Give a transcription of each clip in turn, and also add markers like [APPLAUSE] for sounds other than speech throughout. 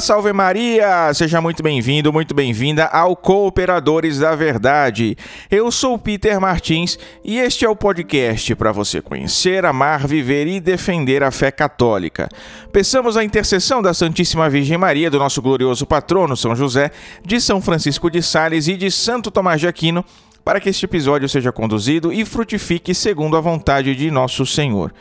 Salve Maria! Seja muito bem-vindo, muito bem-vinda ao Cooperadores da Verdade. Eu sou Peter Martins e este é o podcast para você conhecer, amar, viver e defender a fé católica. Peçamos a intercessão da Santíssima Virgem Maria, do nosso glorioso patrono São José, de São Francisco de Sales e de Santo Tomás de Aquino para que este episódio seja conduzido e frutifique segundo a vontade de nosso Senhor.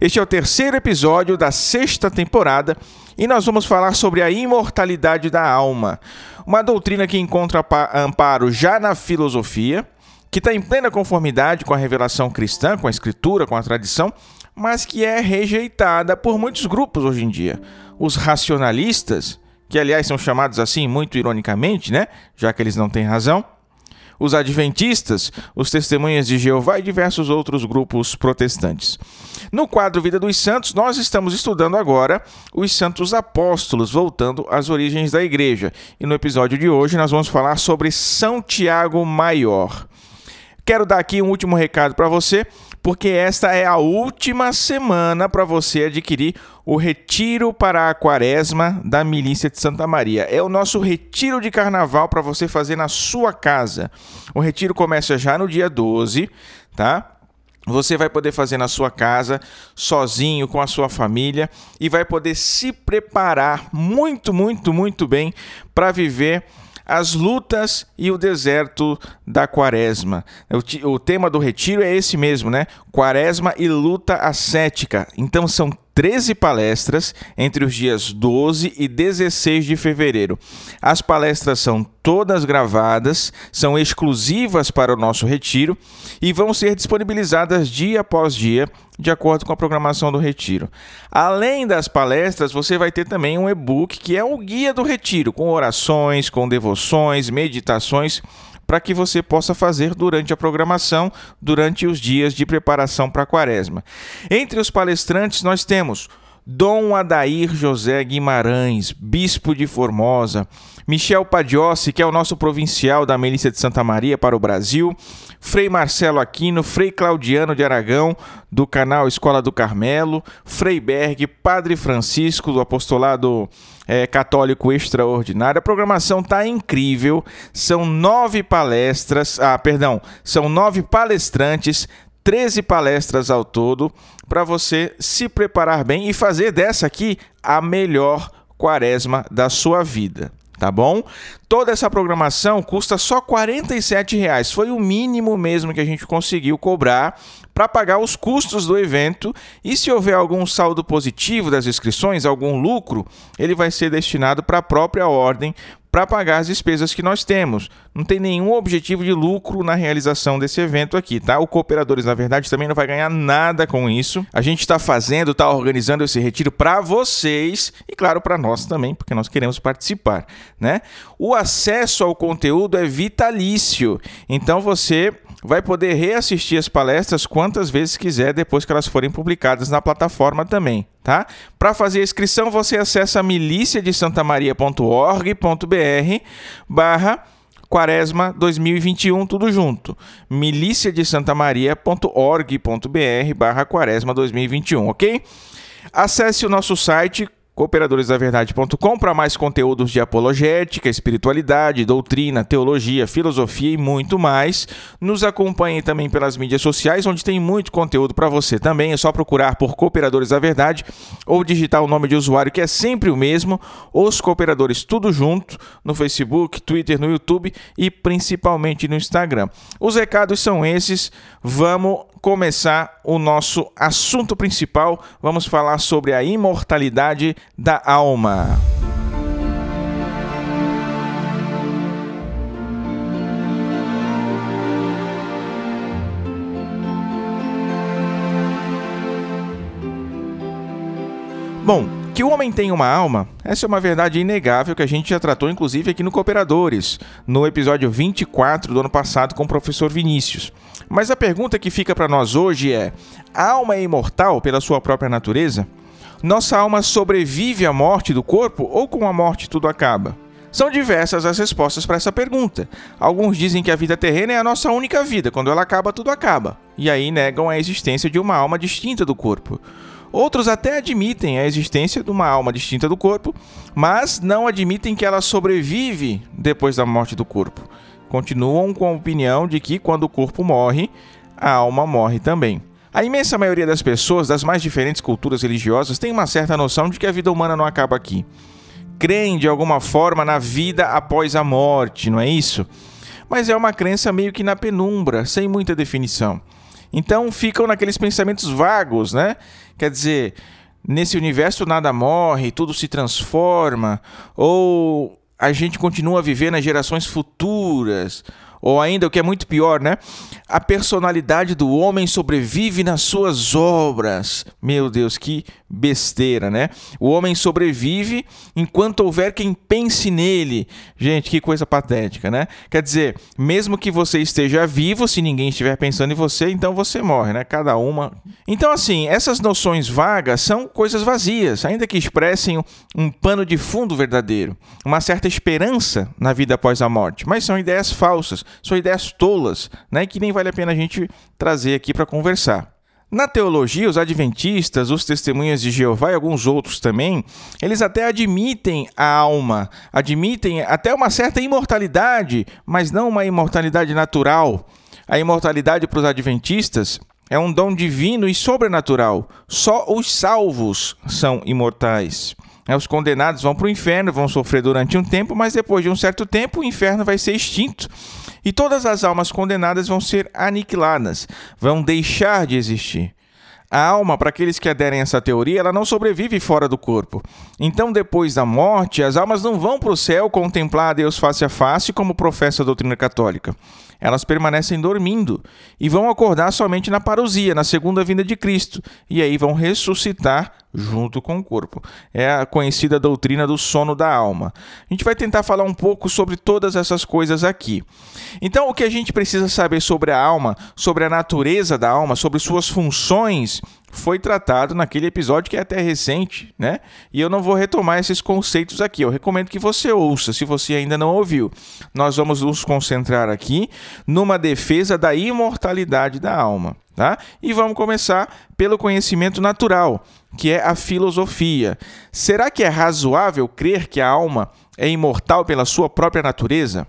Este é o terceiro episódio da sexta temporada e nós vamos falar sobre a imortalidade da alma, uma doutrina que encontra amparo já na filosofia, que está em plena conformidade com a revelação cristã, com a escritura, com a tradição, mas que é rejeitada por muitos grupos hoje em dia. Os racionalistas, que aliás são chamados assim muito ironicamente, né? Já que eles não têm razão os adventistas, os testemunhas de Jeová e diversos outros grupos protestantes. No quadro Vida dos Santos, nós estamos estudando agora os santos apóstolos, voltando às origens da igreja. E no episódio de hoje nós vamos falar sobre São Tiago Maior. Quero dar aqui um último recado para você porque esta é a última semana para você adquirir o Retiro para a Quaresma da Milícia de Santa Maria. É o nosso retiro de carnaval para você fazer na sua casa. O retiro começa já no dia 12, tá? Você vai poder fazer na sua casa, sozinho, com a sua família, e vai poder se preparar muito, muito, muito bem para viver as lutas e o deserto da quaresma. O, o, tema do retiro é esse mesmo, né? Quaresma e luta ascética. Então são 13 palestras entre os dias 12 e 16 de fevereiro. As palestras são todas gravadas, são exclusivas para o nosso retiro e vão ser disponibilizadas dia após dia, de acordo com a programação do retiro. Além das palestras, você vai ter também um e-book que é o guia do retiro, com orações, com devoções, meditações para que você possa fazer durante a programação, durante os dias de preparação para a quaresma. Entre os palestrantes, nós temos Dom Adair José Guimarães, bispo de Formosa, Michel Padiossi, que é o nosso provincial da Milícia de Santa Maria para o Brasil, Frei Marcelo Aquino, Frei Claudiano de Aragão, do canal Escola do Carmelo, Frei Berg, Padre Francisco, do apostolado é, católico extraordinário. A programação está incrível. São nove palestras, ah, perdão, são nove palestrantes, 13 palestras ao todo, para você se preparar bem e fazer dessa aqui a melhor quaresma da sua vida tá bom? Toda essa programação custa só R$ reais. Foi o mínimo mesmo que a gente conseguiu cobrar para pagar os custos do evento e se houver algum saldo positivo das inscrições, algum lucro, ele vai ser destinado para a própria ordem para pagar as despesas que nós temos. Não tem nenhum objetivo de lucro na realização desse evento aqui, tá? O Cooperadores, na verdade, também não vai ganhar nada com isso. A gente está fazendo, está organizando esse retiro para vocês e, claro, para nós também, porque nós queremos participar, né? O acesso ao conteúdo é vitalício, então você vai poder reassistir as palestras quantas vezes quiser depois que elas forem publicadas na plataforma também, tá? Para fazer a inscrição, você acessa milícia de santamaria.org.br barra Quaresma 2021, tudo junto. milícia de santamaria.org.br barra Quaresma 2021, ok? Acesse o nosso site cooperadoresdaverdade.com para mais conteúdos de apologética, espiritualidade, doutrina, teologia, filosofia e muito mais. Nos acompanhe também pelas mídias sociais, onde tem muito conteúdo para você também. É só procurar por Cooperadores da Verdade ou digitar o nome de usuário que é sempre o mesmo, Os Cooperadores tudo junto, no Facebook, Twitter, no YouTube e principalmente no Instagram. Os recados são esses. Vamos começar o nosso assunto principal. Vamos falar sobre a imortalidade da alma. Bom, que o homem tem uma alma, essa é uma verdade inegável que a gente já tratou inclusive aqui no Cooperadores, no episódio 24 do ano passado com o professor Vinícius. Mas a pergunta que fica para nós hoje é: a alma é imortal pela sua própria natureza? Nossa alma sobrevive à morte do corpo ou com a morte tudo acaba? São diversas as respostas para essa pergunta. Alguns dizem que a vida terrena é a nossa única vida, quando ela acaba, tudo acaba. E aí negam a existência de uma alma distinta do corpo. Outros até admitem a existência de uma alma distinta do corpo, mas não admitem que ela sobrevive depois da morte do corpo. Continuam com a opinião de que quando o corpo morre, a alma morre também. A imensa maioria das pessoas das mais diferentes culturas religiosas tem uma certa noção de que a vida humana não acaba aqui. Creem de alguma forma na vida após a morte, não é isso? Mas é uma crença meio que na penumbra, sem muita definição. Então ficam naqueles pensamentos vagos, né? Quer dizer, nesse universo nada morre, tudo se transforma, ou a gente continua a viver nas gerações futuras, ou ainda o que é muito pior, né? A personalidade do homem sobrevive nas suas obras. Meu Deus, que besteira, né? O homem sobrevive enquanto houver quem pense nele. Gente, que coisa patética, né? Quer dizer, mesmo que você esteja vivo, se ninguém estiver pensando em você, então você morre, né? Cada uma. Então, assim, essas noções vagas são coisas vazias, ainda que expressem um pano de fundo verdadeiro, uma certa esperança na vida após a morte, mas são ideias falsas, são ideias tolas, né? Que nem vale a pena a gente trazer aqui para conversar. Na teologia, os adventistas, os testemunhas de Jeová e alguns outros também, eles até admitem a alma, admitem até uma certa imortalidade, mas não uma imortalidade natural. A imortalidade para os adventistas é um dom divino e sobrenatural. Só os salvos são imortais. Os condenados vão para o inferno, vão sofrer durante um tempo, mas depois de um certo tempo o inferno vai ser extinto e todas as almas condenadas vão ser aniquiladas, vão deixar de existir. A alma, para aqueles que aderem a essa teoria, ela não sobrevive fora do corpo. Então, depois da morte, as almas não vão para o céu contemplar a Deus face a face, como professa a doutrina católica. Elas permanecem dormindo e vão acordar somente na parousia, na segunda vinda de Cristo, e aí vão ressuscitar junto com o corpo. É a conhecida doutrina do sono da alma. A gente vai tentar falar um pouco sobre todas essas coisas aqui. Então, o que a gente precisa saber sobre a alma, sobre a natureza da alma, sobre suas funções, foi tratado naquele episódio que é até recente, né? E eu não vou retomar esses conceitos aqui. Eu recomendo que você ouça, se você ainda não ouviu. Nós vamos nos concentrar aqui numa defesa da imortalidade da alma, tá? E vamos começar pelo conhecimento natural, que é a filosofia. Será que é razoável crer que a alma é imortal pela sua própria natureza?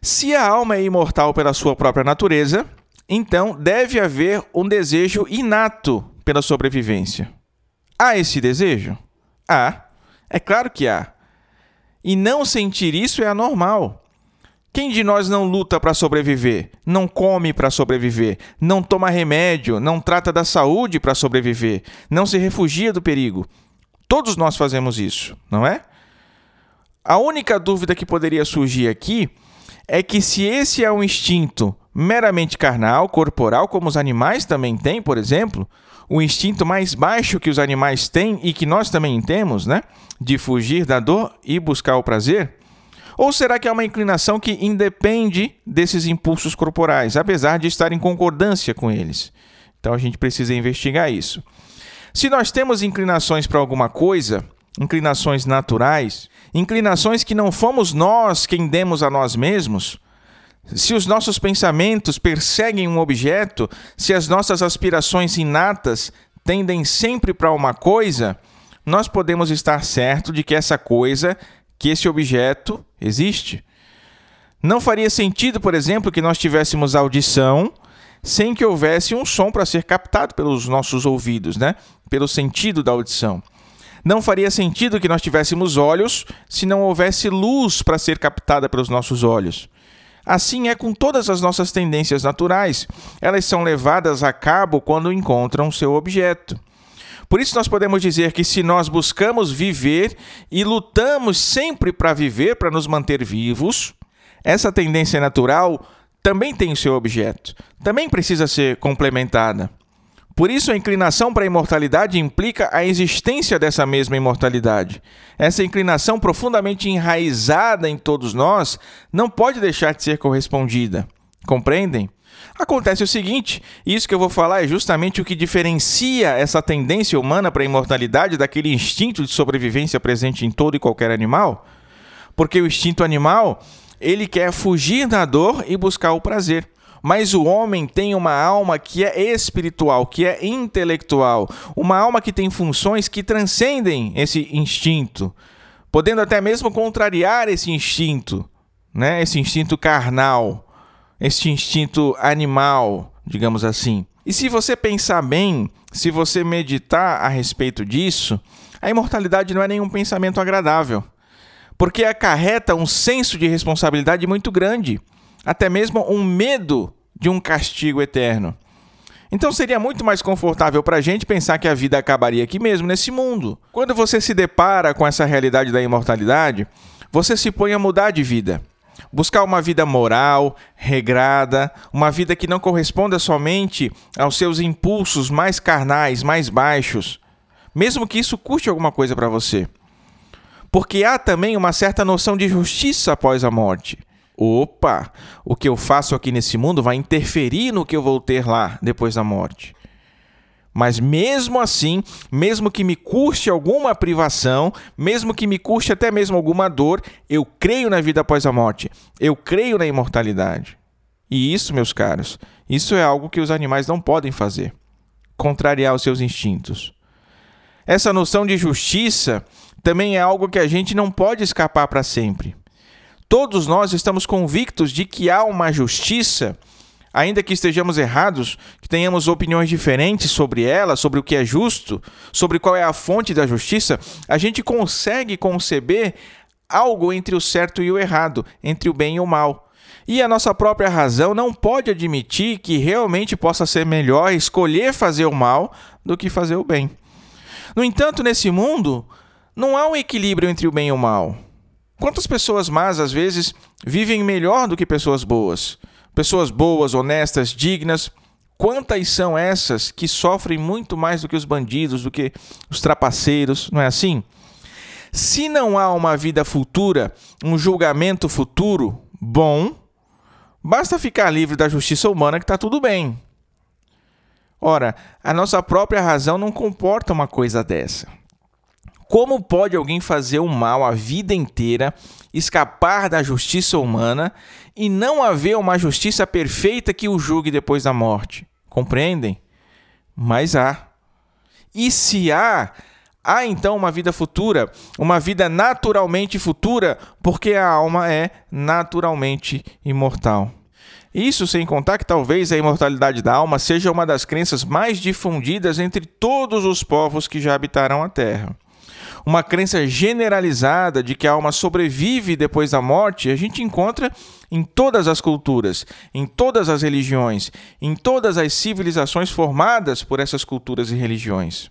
Se a alma é imortal pela sua própria natureza, então deve haver um desejo inato pela sobrevivência. Há esse desejo? Há. É claro que há. E não sentir isso é anormal. Quem de nós não luta para sobreviver? Não come para sobreviver? Não toma remédio? Não trata da saúde para sobreviver? Não se refugia do perigo? Todos nós fazemos isso, não é? A única dúvida que poderia surgir aqui é que se esse é um instinto meramente carnal, corporal, como os animais também têm, por exemplo, o instinto mais baixo que os animais têm e que nós também temos, né? De fugir da dor e buscar o prazer? Ou será que é uma inclinação que independe desses impulsos corporais, apesar de estar em concordância com eles? Então a gente precisa investigar isso. Se nós temos inclinações para alguma coisa, inclinações naturais, inclinações que não fomos nós quem demos a nós mesmos, se os nossos pensamentos perseguem um objeto, se as nossas aspirações inatas tendem sempre para uma coisa, nós podemos estar certo de que essa coisa que esse objeto existe. Não faria sentido, por exemplo, que nós tivéssemos audição sem que houvesse um som para ser captado pelos nossos ouvidos, né? Pelo sentido da audição. Não faria sentido que nós tivéssemos olhos se não houvesse luz para ser captada pelos nossos olhos. Assim é com todas as nossas tendências naturais. Elas são levadas a cabo quando encontram seu objeto. Por isso, nós podemos dizer que se nós buscamos viver e lutamos sempre para viver, para nos manter vivos, essa tendência natural também tem o seu objeto, também precisa ser complementada. Por isso, a inclinação para a imortalidade implica a existência dessa mesma imortalidade. Essa inclinação profundamente enraizada em todos nós não pode deixar de ser correspondida. Compreendem? Acontece o seguinte: isso que eu vou falar é justamente o que diferencia essa tendência humana para a imortalidade daquele instinto de sobrevivência presente em todo e qualquer animal. Porque o instinto animal, ele quer fugir da dor e buscar o prazer. Mas o homem tem uma alma que é espiritual, que é intelectual, uma alma que tem funções que transcendem esse instinto, podendo até mesmo contrariar esse instinto, né? Esse instinto carnal, esse instinto animal, digamos assim. E se você pensar bem, se você meditar a respeito disso, a imortalidade não é nenhum pensamento agradável, porque acarreta um senso de responsabilidade muito grande, até mesmo um medo de um castigo eterno. Então seria muito mais confortável para a gente pensar que a vida acabaria aqui mesmo, nesse mundo. Quando você se depara com essa realidade da imortalidade, você se põe a mudar de vida. Buscar uma vida moral, regrada, uma vida que não corresponda somente aos seus impulsos mais carnais, mais baixos, mesmo que isso custe alguma coisa para você. Porque há também uma certa noção de justiça após a morte. Opa, o que eu faço aqui nesse mundo vai interferir no que eu vou ter lá depois da morte. Mas mesmo assim, mesmo que me custe alguma privação, mesmo que me custe até mesmo alguma dor, eu creio na vida após a morte. Eu creio na imortalidade. E isso, meus caros, isso é algo que os animais não podem fazer contrariar os seus instintos. Essa noção de justiça também é algo que a gente não pode escapar para sempre. Todos nós estamos convictos de que há uma justiça ainda que estejamos errados, que tenhamos opiniões diferentes sobre ela, sobre o que é justo, sobre qual é a fonte da justiça, a gente consegue conceber algo entre o certo e o errado, entre o bem e o mal. E a nossa própria razão não pode admitir que realmente possa ser melhor escolher fazer o mal do que fazer o bem. No entanto, nesse mundo, não há um equilíbrio entre o bem e o mal. Quantas pessoas más, às vezes, vivem melhor do que pessoas boas? Pessoas boas, honestas, dignas. Quantas são essas que sofrem muito mais do que os bandidos, do que os trapaceiros, não é assim? Se não há uma vida futura, um julgamento futuro bom, basta ficar livre da justiça humana que está tudo bem. Ora, a nossa própria razão não comporta uma coisa dessa. Como pode alguém fazer o mal a vida inteira, escapar da justiça humana e não haver uma justiça perfeita que o julgue depois da morte? Compreendem? Mas há. E se há, há então uma vida futura, uma vida naturalmente futura, porque a alma é naturalmente imortal. Isso sem contar que talvez a imortalidade da alma seja uma das crenças mais difundidas entre todos os povos que já habitaram a Terra uma crença generalizada de que a alma sobrevive depois da morte, a gente encontra em todas as culturas, em todas as religiões, em todas as civilizações formadas por essas culturas e religiões.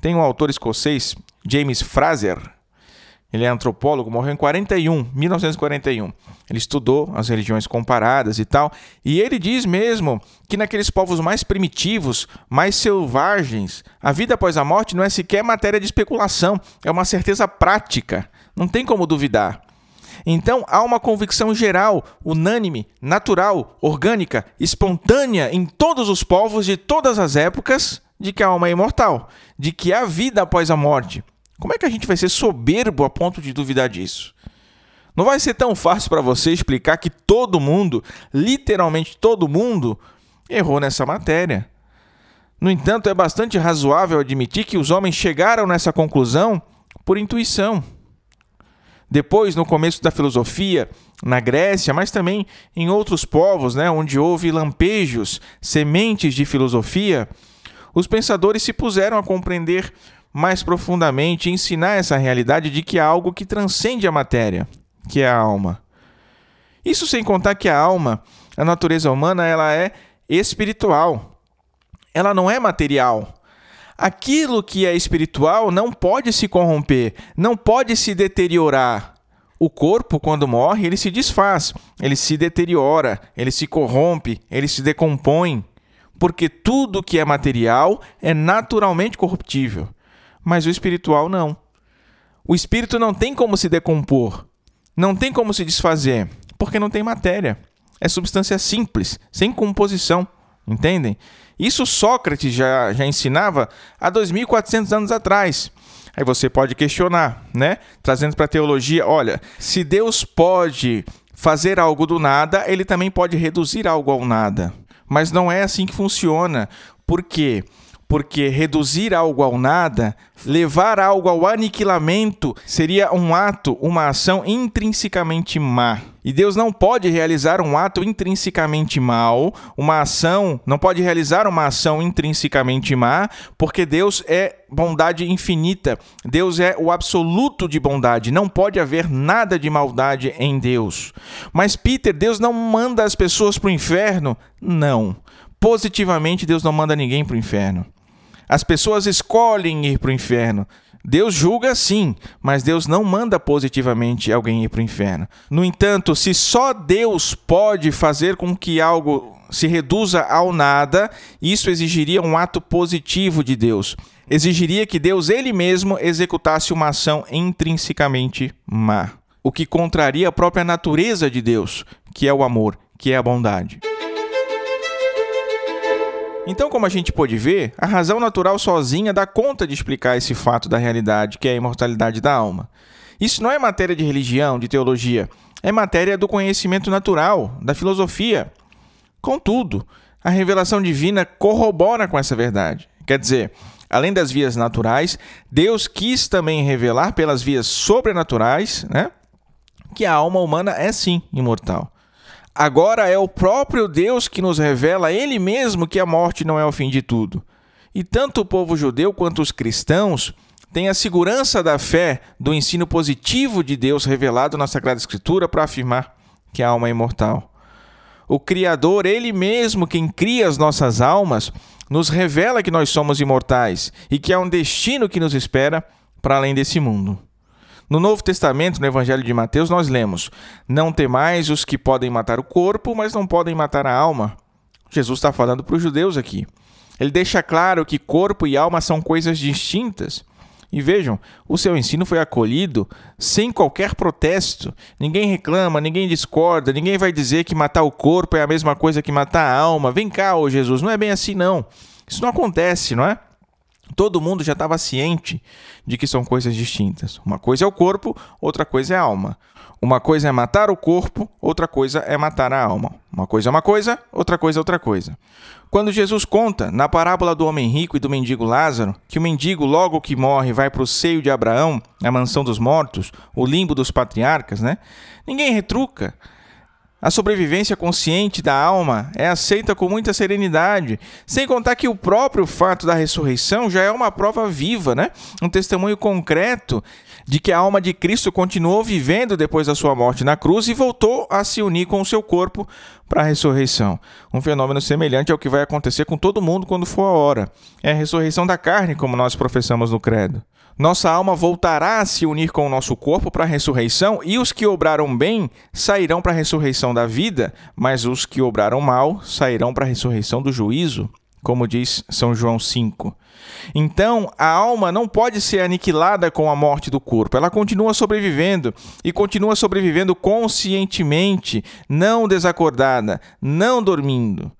Tem um autor escocês, James Fraser, ele é antropólogo, morreu em 41, 1941. Ele estudou as religiões comparadas e tal, e ele diz mesmo que naqueles povos mais primitivos, mais selvagens, a vida após a morte não é sequer matéria de especulação, é uma certeza prática, não tem como duvidar. Então há uma convicção geral, unânime, natural, orgânica, espontânea em todos os povos de todas as épocas de que a alma é imortal, de que há vida após a morte. Como é que a gente vai ser soberbo a ponto de duvidar disso? Não vai ser tão fácil para você explicar que todo mundo, literalmente todo mundo, errou nessa matéria. No entanto, é bastante razoável admitir que os homens chegaram nessa conclusão por intuição. Depois, no começo da filosofia, na Grécia, mas também em outros povos, né, onde houve lampejos, sementes de filosofia, os pensadores se puseram a compreender mais profundamente ensinar essa realidade de que há algo que transcende a matéria, que é a alma. Isso sem contar que a alma, a natureza humana, ela é espiritual. Ela não é material. Aquilo que é espiritual não pode se corromper, não pode se deteriorar. O corpo, quando morre, ele se desfaz, ele se deteriora, ele se corrompe, ele se decompõe, porque tudo que é material é naturalmente corruptível mas o espiritual não. O espírito não tem como se decompor, não tem como se desfazer, porque não tem matéria. É substância simples, sem composição, entendem? Isso Sócrates já, já ensinava há 2.400 anos atrás. Aí você pode questionar, né? Trazendo para a teologia, olha, se Deus pode fazer algo do nada, ele também pode reduzir algo ao nada. Mas não é assim que funciona. Por quê? Porque reduzir algo ao nada, levar algo ao aniquilamento, seria um ato, uma ação intrinsecamente má. E Deus não pode realizar um ato intrinsecamente mal, uma ação, não pode realizar uma ação intrinsecamente má, porque Deus é bondade infinita. Deus é o absoluto de bondade. Não pode haver nada de maldade em Deus. Mas, Peter, Deus não manda as pessoas para o inferno? Não. Positivamente, Deus não manda ninguém para o inferno. As pessoas escolhem ir para o inferno. Deus julga sim, mas Deus não manda positivamente alguém ir para o inferno. No entanto, se só Deus pode fazer com que algo se reduza ao nada, isso exigiria um ato positivo de Deus. Exigiria que Deus ele mesmo executasse uma ação intrinsecamente má, o que contraria a própria natureza de Deus, que é o amor, que é a bondade. Então, como a gente pôde ver, a razão natural sozinha dá conta de explicar esse fato da realidade, que é a imortalidade da alma. Isso não é matéria de religião, de teologia, é matéria do conhecimento natural, da filosofia. Contudo, a revelação divina corrobora com essa verdade. Quer dizer, além das vias naturais, Deus quis também revelar pelas vias sobrenaturais, né, que a alma humana é sim imortal. Agora é o próprio Deus que nos revela Ele mesmo que a morte não é o fim de tudo. E tanto o povo judeu quanto os cristãos têm a segurança da fé do ensino positivo de Deus revelado na Sagrada Escritura para afirmar que a alma é imortal. O Criador, Ele mesmo, quem cria as nossas almas, nos revela que nós somos imortais e que há um destino que nos espera para além desse mundo. No Novo Testamento, no Evangelho de Mateus, nós lemos: Não temais os que podem matar o corpo, mas não podem matar a alma. Jesus está falando para os judeus aqui. Ele deixa claro que corpo e alma são coisas distintas. E vejam, o seu ensino foi acolhido sem qualquer protesto. Ninguém reclama, ninguém discorda, ninguém vai dizer que matar o corpo é a mesma coisa que matar a alma. Vem cá, ô Jesus, não é bem assim não. Isso não acontece, não é? Todo mundo já estava ciente de que são coisas distintas. Uma coisa é o corpo, outra coisa é a alma. Uma coisa é matar o corpo, outra coisa é matar a alma. Uma coisa é uma coisa, outra coisa é outra coisa. Quando Jesus conta, na parábola do homem rico e do mendigo Lázaro, que o mendigo, logo que morre, vai para o seio de Abraão, a mansão dos mortos, o limbo dos patriarcas, né? Ninguém retruca. A sobrevivência consciente da alma é aceita com muita serenidade, sem contar que o próprio fato da ressurreição já é uma prova viva, né? um testemunho concreto de que a alma de Cristo continuou vivendo depois da sua morte na cruz e voltou a se unir com o seu corpo para a ressurreição. Um fenômeno semelhante ao que vai acontecer com todo mundo quando for a hora. É a ressurreição da carne, como nós professamos no Credo. Nossa alma voltará a se unir com o nosso corpo para a ressurreição, e os que obraram bem sairão para a ressurreição da vida, mas os que obraram mal sairão para a ressurreição do juízo, como diz São João 5. Então, a alma não pode ser aniquilada com a morte do corpo. Ela continua sobrevivendo e continua sobrevivendo conscientemente, não desacordada, não dormindo.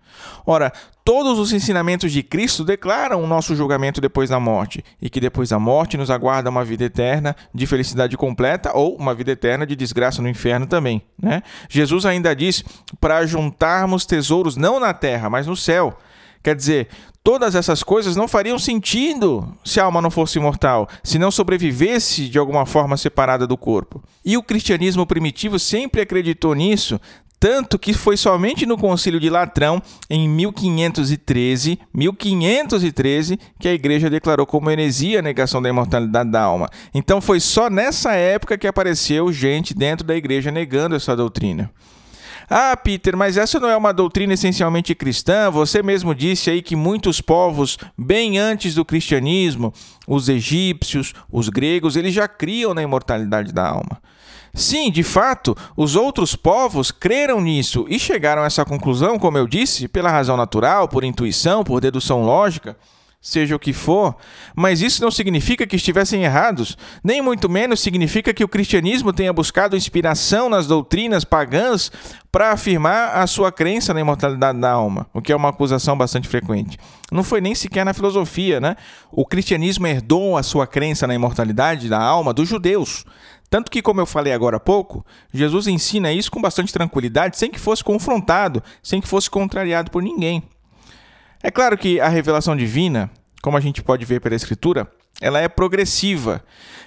Ora, todos os ensinamentos de Cristo declaram o nosso julgamento depois da morte e que depois da morte nos aguarda uma vida eterna de felicidade completa ou uma vida eterna de desgraça no inferno também. Né? Jesus ainda diz para juntarmos tesouros não na terra, mas no céu. Quer dizer, todas essas coisas não fariam sentido se a alma não fosse imortal, se não sobrevivesse de alguma forma separada do corpo. E o cristianismo primitivo sempre acreditou nisso, tanto que foi somente no Concílio de Latrão, em 1513, 1513, que a igreja declarou como heresia a negação da imortalidade da alma. Então foi só nessa época que apareceu gente dentro da igreja negando essa doutrina. Ah, Peter, mas essa não é uma doutrina essencialmente cristã? Você mesmo disse aí que muitos povos, bem antes do cristianismo, os egípcios, os gregos, eles já criam na imortalidade da alma. Sim, de fato, os outros povos creram nisso e chegaram a essa conclusão, como eu disse, pela razão natural, por intuição, por dedução lógica seja o que for, mas isso não significa que estivessem errados, nem muito menos significa que o cristianismo tenha buscado inspiração nas doutrinas pagãs para afirmar a sua crença na imortalidade da alma, o que é uma acusação bastante frequente. Não foi nem sequer na filosofia, né? O cristianismo herdou a sua crença na imortalidade da alma dos judeus. Tanto que, como eu falei agora há pouco, Jesus ensina isso com bastante tranquilidade, sem que fosse confrontado, sem que fosse contrariado por ninguém. É claro que a revelação divina, como a gente pode ver pela Escritura, ela é progressiva.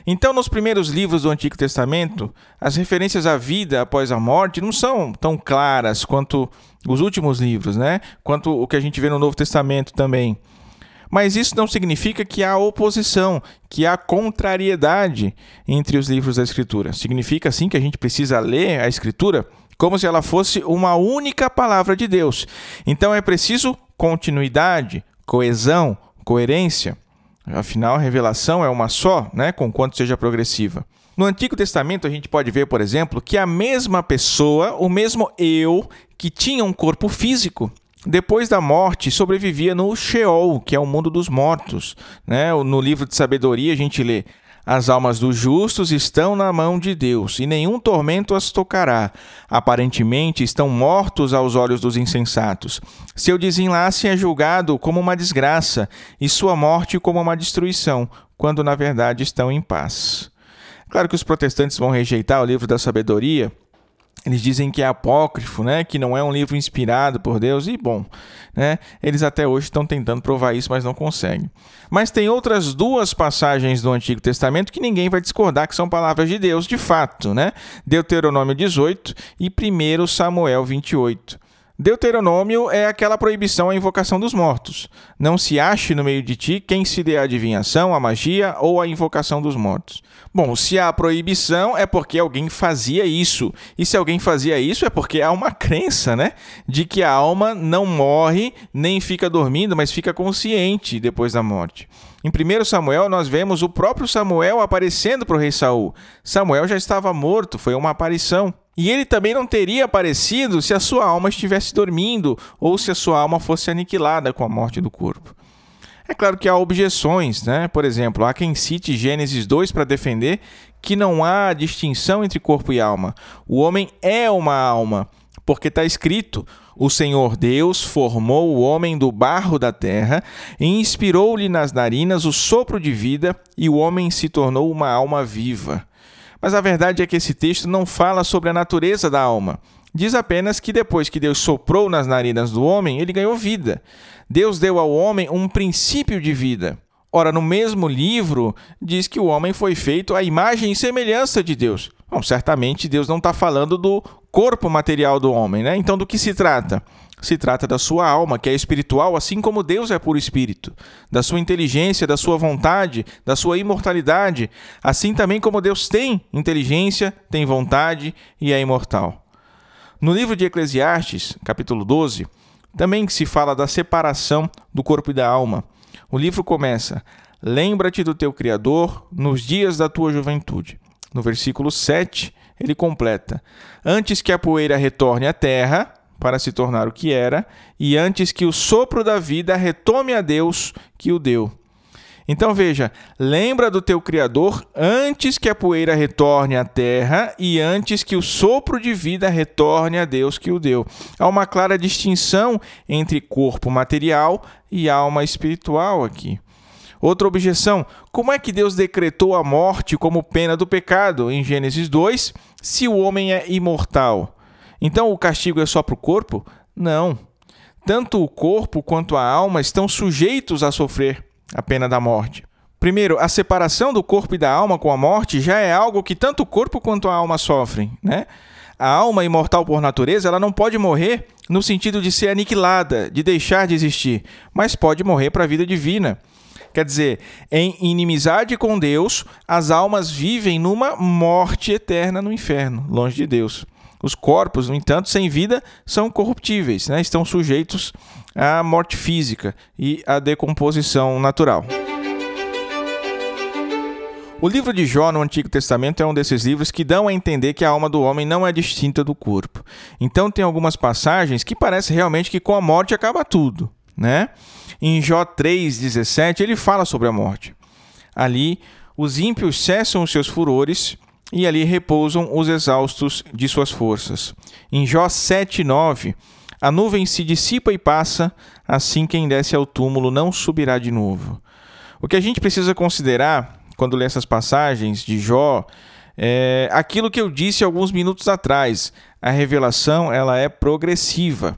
Então, nos primeiros livros do Antigo Testamento, as referências à vida após a morte não são tão claras quanto os últimos livros, né? Quanto o que a gente vê no Novo Testamento também. Mas isso não significa que há oposição, que há contrariedade entre os livros da Escritura. Significa sim que a gente precisa ler a Escritura como se ela fosse uma única palavra de Deus. Então é preciso continuidade, coesão, coerência. Afinal, a revelação é uma só, né, com quanto seja progressiva. No Antigo Testamento, a gente pode ver, por exemplo, que a mesma pessoa, o mesmo eu, que tinha um corpo físico, depois da morte sobrevivia no Sheol, que é o mundo dos mortos. Né? No livro de sabedoria, a gente lê: as almas dos justos estão na mão de Deus, e nenhum tormento as tocará. Aparentemente estão mortos aos olhos dos insensatos. Seu desenlace é julgado como uma desgraça, e sua morte como uma destruição, quando na verdade estão em paz. Claro que os protestantes vão rejeitar o livro da sabedoria, eles dizem que é apócrifo, né? Que não é um livro inspirado por Deus e bom, né? Eles até hoje estão tentando provar isso, mas não conseguem. Mas tem outras duas passagens do Antigo Testamento que ninguém vai discordar que são palavras de Deus, de fato, né? Deuteronômio 18 e 1 Samuel 28. Deuteronômio é aquela proibição à invocação dos mortos. Não se ache no meio de ti quem se dê a adivinhação, a magia ou a invocação dos mortos. Bom, se há proibição é porque alguém fazia isso. E se alguém fazia isso é porque há uma crença, né? De que a alma não morre nem fica dormindo, mas fica consciente depois da morte. Em 1 Samuel, nós vemos o próprio Samuel aparecendo para o rei Saul. Samuel já estava morto, foi uma aparição. E ele também não teria aparecido se a sua alma estivesse dormindo ou se a sua alma fosse aniquilada com a morte do corpo. É claro que há objeções, né? Por exemplo, há quem cite Gênesis 2 para defender que não há distinção entre corpo e alma. O homem é uma alma, porque está escrito: o Senhor Deus formou o homem do barro da terra e inspirou-lhe nas narinas o sopro de vida, e o homem se tornou uma alma viva. Mas a verdade é que esse texto não fala sobre a natureza da alma. Diz apenas que depois que Deus soprou nas narinas do homem, ele ganhou vida. Deus deu ao homem um princípio de vida. Ora, no mesmo livro, diz que o homem foi feito à imagem e semelhança de Deus. Bom, certamente Deus não está falando do corpo material do homem, né? Então, do que se trata? Se trata da sua alma, que é espiritual, assim como Deus é puro espírito, da sua inteligência, da sua vontade, da sua imortalidade, assim também como Deus tem inteligência, tem vontade e é imortal. No livro de Eclesiastes, capítulo 12, também se fala da separação do corpo e da alma. O livro começa: Lembra-te do teu Criador nos dias da tua juventude. No versículo 7, ele completa: Antes que a poeira retorne à terra, para se tornar o que era, e antes que o sopro da vida retome a Deus que o deu. Então veja, lembra do teu Criador antes que a poeira retorne à terra e antes que o sopro de vida retorne a Deus que o deu. Há uma clara distinção entre corpo material e alma espiritual aqui. Outra objeção: como é que Deus decretou a morte como pena do pecado em Gênesis 2 se o homem é imortal? Então o castigo é só para o corpo? Não. Tanto o corpo quanto a alma estão sujeitos a sofrer a pena da morte. Primeiro, a separação do corpo e da alma com a morte já é algo que tanto o corpo quanto a alma sofrem, né? A alma imortal por natureza, ela não pode morrer no sentido de ser aniquilada, de deixar de existir, mas pode morrer para a vida divina. Quer dizer, em inimizade com Deus, as almas vivem numa morte eterna no inferno, longe de Deus. Os corpos, no entanto, sem vida, são corruptíveis, né? estão sujeitos à morte física e à decomposição natural. O livro de Jó no Antigo Testamento é um desses livros que dão a entender que a alma do homem não é distinta do corpo. Então tem algumas passagens que parece realmente que com a morte acaba tudo, né? Em Jó 3:17 ele fala sobre a morte. Ali os ímpios cessam os seus furores e ali repousam os exaustos de suas forças. Em Jó 7:9, a nuvem se dissipa e passa, assim quem desce ao túmulo não subirá de novo. O que a gente precisa considerar quando lê essas passagens de Jó é aquilo que eu disse alguns minutos atrás. A revelação ela é progressiva.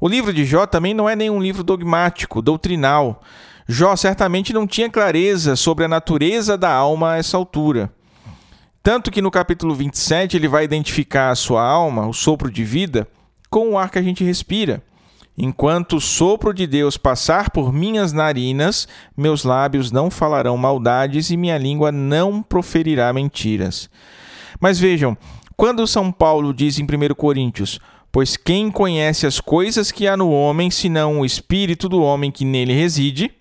O livro de Jó também não é nenhum livro dogmático, doutrinal. Jó certamente não tinha clareza sobre a natureza da alma a essa altura. Tanto que no capítulo 27 ele vai identificar a sua alma, o sopro de vida, com o ar que a gente respira. Enquanto o sopro de Deus passar por minhas narinas, meus lábios não falarão maldades e minha língua não proferirá mentiras. Mas vejam, quando São Paulo diz em 1 Coríntios: Pois quem conhece as coisas que há no homem, senão o espírito do homem que nele reside?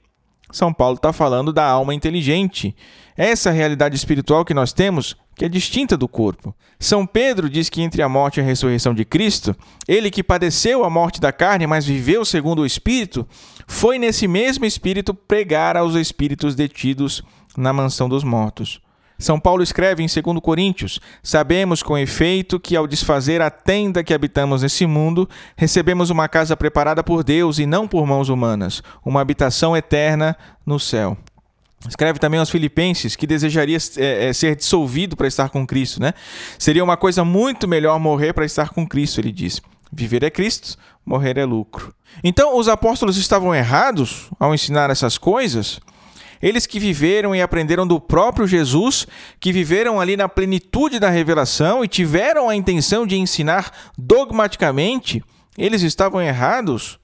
São Paulo está falando da alma inteligente. Essa realidade espiritual que nós temos, que é distinta do corpo. São Pedro diz que entre a morte e a ressurreição de Cristo, ele que padeceu a morte da carne, mas viveu segundo o Espírito, foi nesse mesmo Espírito pregar aos espíritos detidos na mansão dos mortos. São Paulo escreve em 2 Coríntios: Sabemos com efeito que, ao desfazer a tenda que habitamos nesse mundo, recebemos uma casa preparada por Deus e não por mãos humanas, uma habitação eterna no céu. Escreve também aos Filipenses que desejaria é, é, ser dissolvido para estar com Cristo, né? Seria uma coisa muito melhor morrer para estar com Cristo, ele diz. Viver é Cristo, morrer é lucro. Então, os apóstolos estavam errados ao ensinar essas coisas? Eles que viveram e aprenderam do próprio Jesus, que viveram ali na plenitude da revelação e tiveram a intenção de ensinar dogmaticamente, eles estavam errados?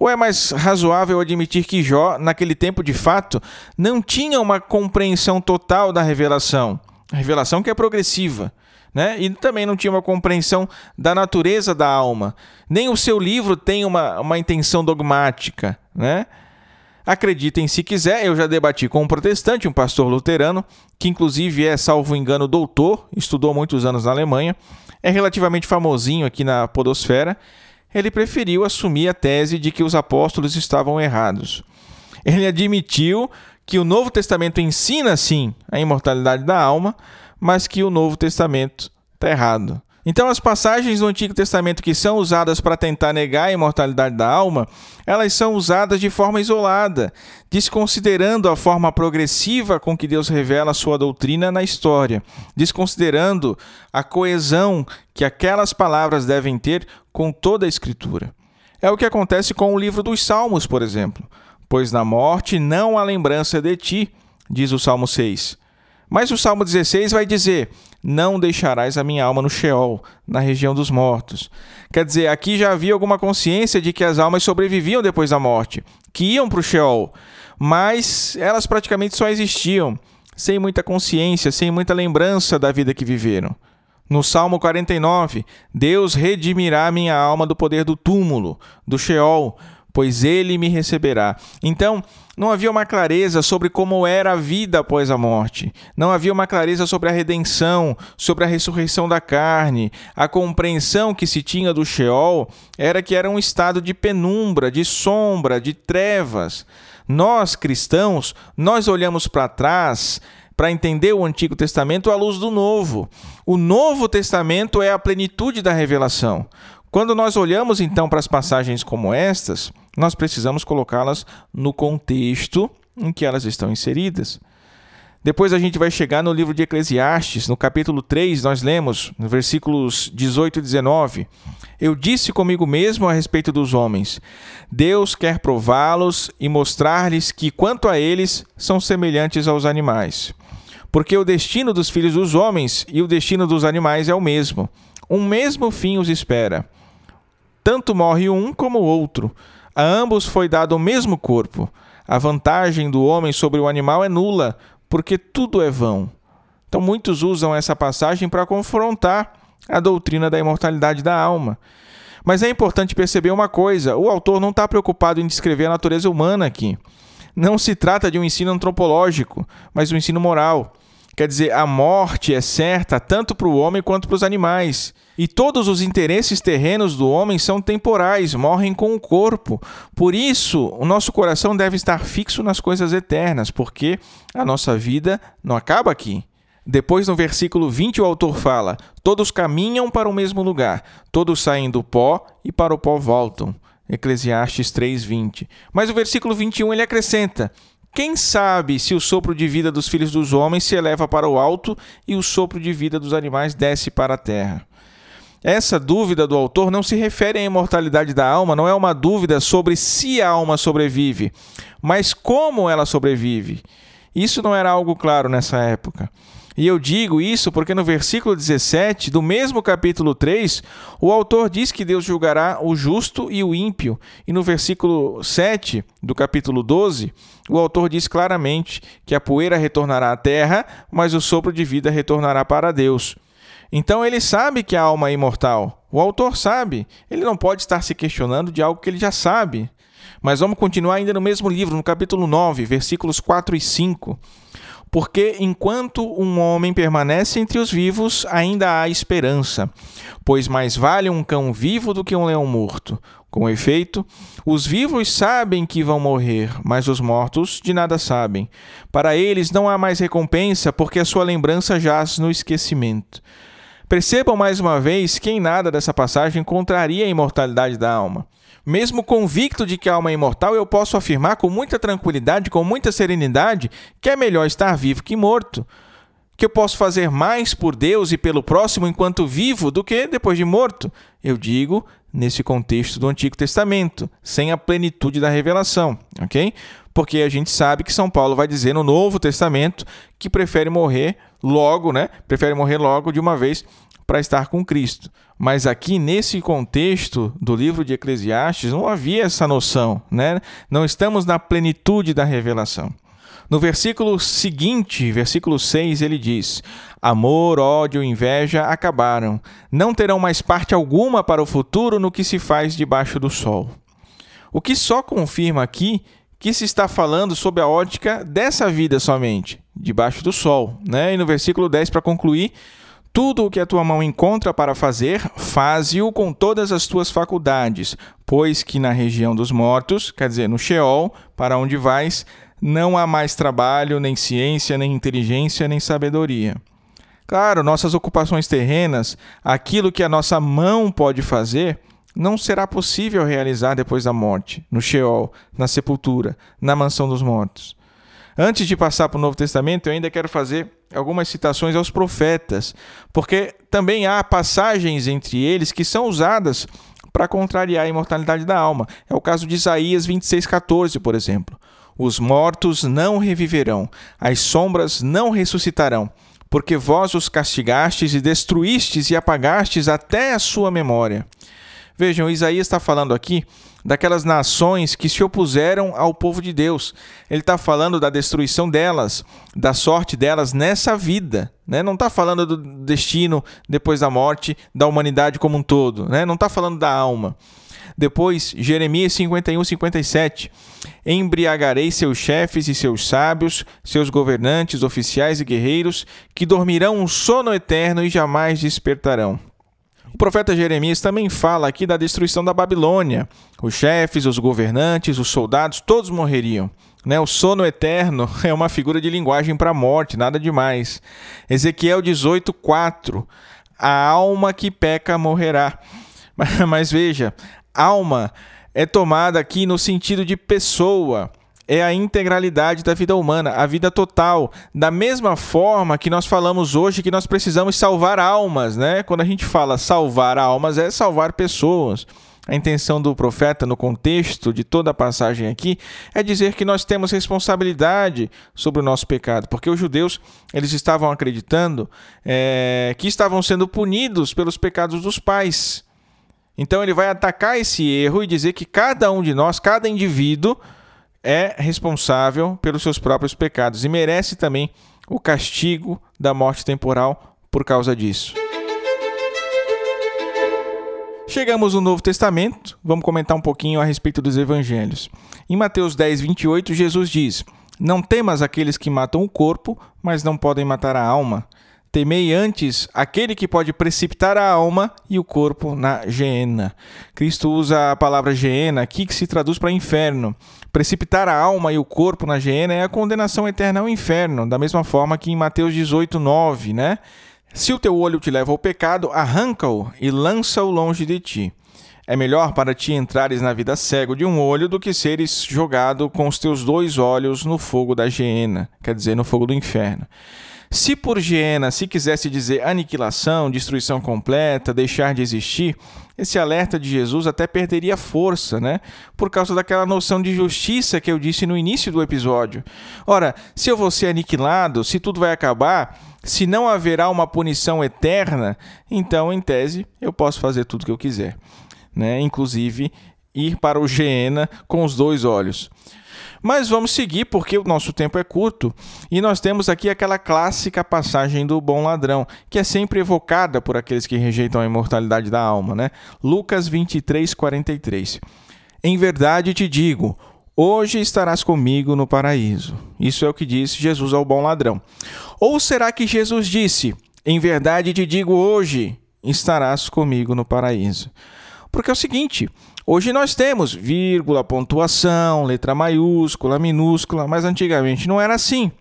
Ou é mais razoável admitir que Jó, naquele tempo de fato, não tinha uma compreensão total da revelação? A revelação que é progressiva. Né? E também não tinha uma compreensão da natureza da alma. Nem o seu livro tem uma, uma intenção dogmática. Né? Acreditem se quiser, eu já debati com um protestante, um pastor luterano, que inclusive é, salvo engano, doutor, estudou muitos anos na Alemanha, é relativamente famosinho aqui na Podosfera. Ele preferiu assumir a tese de que os apóstolos estavam errados. Ele admitiu que o Novo Testamento ensina sim a imortalidade da alma, mas que o Novo Testamento está errado. Então, as passagens do Antigo Testamento que são usadas para tentar negar a imortalidade da alma, elas são usadas de forma isolada, desconsiderando a forma progressiva com que Deus revela a sua doutrina na história, desconsiderando a coesão que aquelas palavras devem ter com toda a Escritura. É o que acontece com o livro dos Salmos, por exemplo. Pois na morte não há lembrança de ti, diz o Salmo 6. Mas o Salmo 16 vai dizer: não deixarás a minha alma no Sheol, na região dos mortos. Quer dizer, aqui já havia alguma consciência de que as almas sobreviviam depois da morte, que iam para o Sheol, mas elas praticamente só existiam, sem muita consciência, sem muita lembrança da vida que viveram. No Salmo 49, Deus redimirá minha alma do poder do túmulo, do Sheol, pois ele me receberá. Então, não havia uma clareza sobre como era a vida após a morte. Não havia uma clareza sobre a redenção, sobre a ressurreição da carne. A compreensão que se tinha do Sheol era que era um estado de penumbra, de sombra, de trevas. Nós, cristãos, nós olhamos para trás para entender o Antigo Testamento à luz do Novo. O Novo Testamento é a plenitude da revelação. Quando nós olhamos então para as passagens como estas, nós precisamos colocá-las no contexto em que elas estão inseridas. Depois a gente vai chegar no livro de Eclesiastes, no capítulo 3, nós lemos, no versículos 18 e 19: Eu disse comigo mesmo a respeito dos homens: Deus quer prová-los e mostrar-lhes que, quanto a eles, são semelhantes aos animais. Porque o destino dos filhos dos homens e o destino dos animais é o mesmo. Um mesmo fim os espera tanto morre um como o outro. A ambos foi dado o mesmo corpo. A vantagem do homem sobre o animal é nula, porque tudo é vão. Então, muitos usam essa passagem para confrontar a doutrina da imortalidade da alma. Mas é importante perceber uma coisa: o autor não está preocupado em descrever a natureza humana aqui. Não se trata de um ensino antropológico, mas um ensino moral. Quer dizer, a morte é certa tanto para o homem quanto para os animais. E todos os interesses terrenos do homem são temporais, morrem com o corpo. Por isso, o nosso coração deve estar fixo nas coisas eternas, porque a nossa vida não acaba aqui. Depois, no versículo 20, o autor fala: Todos caminham para o mesmo lugar, todos saem do pó e para o pó voltam. Eclesiastes 3:20. Mas o versículo 21 ele acrescenta: Quem sabe se o sopro de vida dos filhos dos homens se eleva para o alto e o sopro de vida dos animais desce para a terra? Essa dúvida do autor não se refere à imortalidade da alma, não é uma dúvida sobre se a alma sobrevive, mas como ela sobrevive. Isso não era algo claro nessa época. E eu digo isso porque no versículo 17 do mesmo capítulo 3, o autor diz que Deus julgará o justo e o ímpio. E no versículo 7 do capítulo 12, o autor diz claramente que a poeira retornará à terra, mas o sopro de vida retornará para Deus. Então ele sabe que a alma é imortal. O autor sabe. Ele não pode estar se questionando de algo que ele já sabe. Mas vamos continuar ainda no mesmo livro, no capítulo 9, versículos 4 e 5. Porque enquanto um homem permanece entre os vivos, ainda há esperança, pois mais vale um cão vivo do que um leão morto. Com efeito, os vivos sabem que vão morrer, mas os mortos de nada sabem. Para eles não há mais recompensa, porque a sua lembrança jaz no esquecimento. Percebam mais uma vez que em nada dessa passagem contraria a imortalidade da alma. Mesmo convicto de que a alma é imortal, eu posso afirmar com muita tranquilidade, com muita serenidade, que é melhor estar vivo que morto. Que eu posso fazer mais por Deus e pelo próximo enquanto vivo do que depois de morto. Eu digo nesse contexto do Antigo Testamento, sem a plenitude da revelação, ok? Porque a gente sabe que São Paulo vai dizer no Novo Testamento que prefere morrer logo, né? Prefere morrer logo de uma vez para estar com Cristo. Mas aqui nesse contexto do livro de Eclesiastes não havia essa noção, né? Não estamos na plenitude da revelação. No versículo seguinte, versículo 6, ele diz: Amor, ódio, inveja acabaram. Não terão mais parte alguma para o futuro no que se faz debaixo do sol. O que só confirma aqui que se está falando sob a ótica dessa vida somente, debaixo do sol. Né? E no versículo 10, para concluir, tudo o que a tua mão encontra para fazer, faze-o com todas as tuas faculdades, pois que na região dos mortos, quer dizer, no Sheol, para onde vais, não há mais trabalho, nem ciência, nem inteligência, nem sabedoria. Claro, nossas ocupações terrenas, aquilo que a nossa mão pode fazer, não será possível realizar depois da morte, no Sheol, na sepultura, na mansão dos mortos. Antes de passar para o Novo Testamento, eu ainda quero fazer algumas citações aos profetas, porque também há passagens entre eles que são usadas para contrariar a imortalidade da alma. É o caso de Isaías 26:14, por exemplo. Os mortos não reviverão, as sombras não ressuscitarão, porque vós os castigastes e destruístes e apagastes até a sua memória. Vejam, Isaías está falando aqui daquelas nações que se opuseram ao povo de Deus. Ele está falando da destruição delas, da sorte delas nessa vida. Né? Não está falando do destino depois da morte da humanidade como um todo. Né? Não está falando da alma. Depois, Jeremias 51, 57. Embriagarei seus chefes e seus sábios, seus governantes, oficiais e guerreiros, que dormirão um sono eterno e jamais despertarão. O profeta Jeremias também fala aqui da destruição da Babilônia. Os chefes, os governantes, os soldados, todos morreriam. Né? O sono eterno [LAUGHS] é uma figura de linguagem para a morte, nada demais. Ezequiel 18, 4. A alma que peca morrerá. [LAUGHS] Mas veja, alma é tomada aqui no sentido de pessoa é a integralidade da vida humana, a vida total. Da mesma forma que nós falamos hoje que nós precisamos salvar almas, né? Quando a gente fala salvar almas, é salvar pessoas. A intenção do profeta, no contexto de toda a passagem aqui, é dizer que nós temos responsabilidade sobre o nosso pecado, porque os judeus eles estavam acreditando é, que estavam sendo punidos pelos pecados dos pais. Então ele vai atacar esse erro e dizer que cada um de nós, cada indivíduo, é responsável pelos seus próprios pecados e merece também o castigo da morte temporal por causa disso. Chegamos no Novo Testamento, vamos comentar um pouquinho a respeito dos evangelhos. Em Mateus 10, 28, Jesus diz: Não temas aqueles que matam o corpo, mas não podem matar a alma. Temei antes aquele que pode precipitar a alma e o corpo na geena. Cristo usa a palavra geena aqui que se traduz para inferno. Precipitar a alma e o corpo na geena é a condenação eterna ao inferno, da mesma forma que em Mateus 18, 9, né? Se o teu olho te leva ao pecado, arranca-o e lança-o longe de ti. É melhor para ti entrares na vida cego de um olho do que seres jogado com os teus dois olhos no fogo da geena, quer dizer, no fogo do inferno. Se por Geena se quisesse dizer aniquilação, destruição completa, deixar de existir, esse alerta de Jesus até perderia força, né? Por causa daquela noção de justiça que eu disse no início do episódio. Ora, se eu vou ser aniquilado, se tudo vai acabar, se não haverá uma punição eterna, então, em tese, eu posso fazer tudo o que eu quiser, né? Inclusive ir para o Geena com os dois olhos. Mas vamos seguir porque o nosso tempo é curto e nós temos aqui aquela clássica passagem do bom ladrão, que é sempre evocada por aqueles que rejeitam a imortalidade da alma, né? Lucas 23, 43. Em verdade te digo, hoje estarás comigo no paraíso. Isso é o que disse Jesus ao bom ladrão. Ou será que Jesus disse, em verdade te digo hoje, estarás comigo no paraíso? Porque é o seguinte, Hoje nós temos vírgula, pontuação, letra maiúscula, minúscula, mas antigamente não era assim.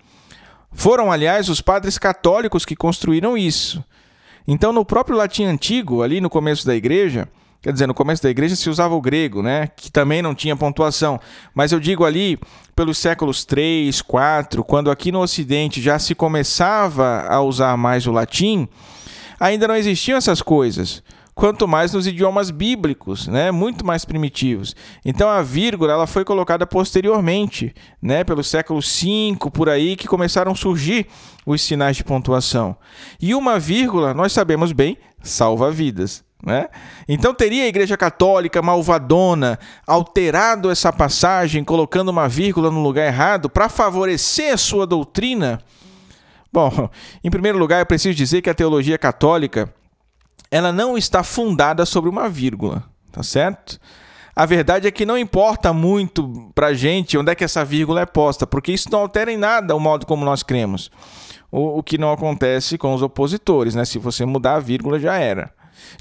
Foram, aliás, os padres católicos que construíram isso. Então, no próprio latim antigo, ali no começo da igreja, quer dizer, no começo da igreja se usava o grego, né, que também não tinha pontuação. Mas eu digo ali, pelos séculos 3, 4, quando aqui no Ocidente já se começava a usar mais o latim, ainda não existiam essas coisas quanto mais nos idiomas bíblicos, né, muito mais primitivos. Então a vírgula ela foi colocada posteriormente, né, pelo século V por aí que começaram a surgir os sinais de pontuação. E uma vírgula, nós sabemos bem, salva vidas. Né? Então teria a Igreja Católica malvadona alterado essa passagem, colocando uma vírgula no lugar errado para favorecer a sua doutrina? Bom, [LAUGHS] em primeiro lugar, eu preciso dizer que a teologia católica ela não está fundada sobre uma vírgula, tá certo? A verdade é que não importa muito para a gente onde é que essa vírgula é posta, porque isso não altera em nada o modo como nós cremos. O, o que não acontece com os opositores, né? Se você mudar a vírgula, já era.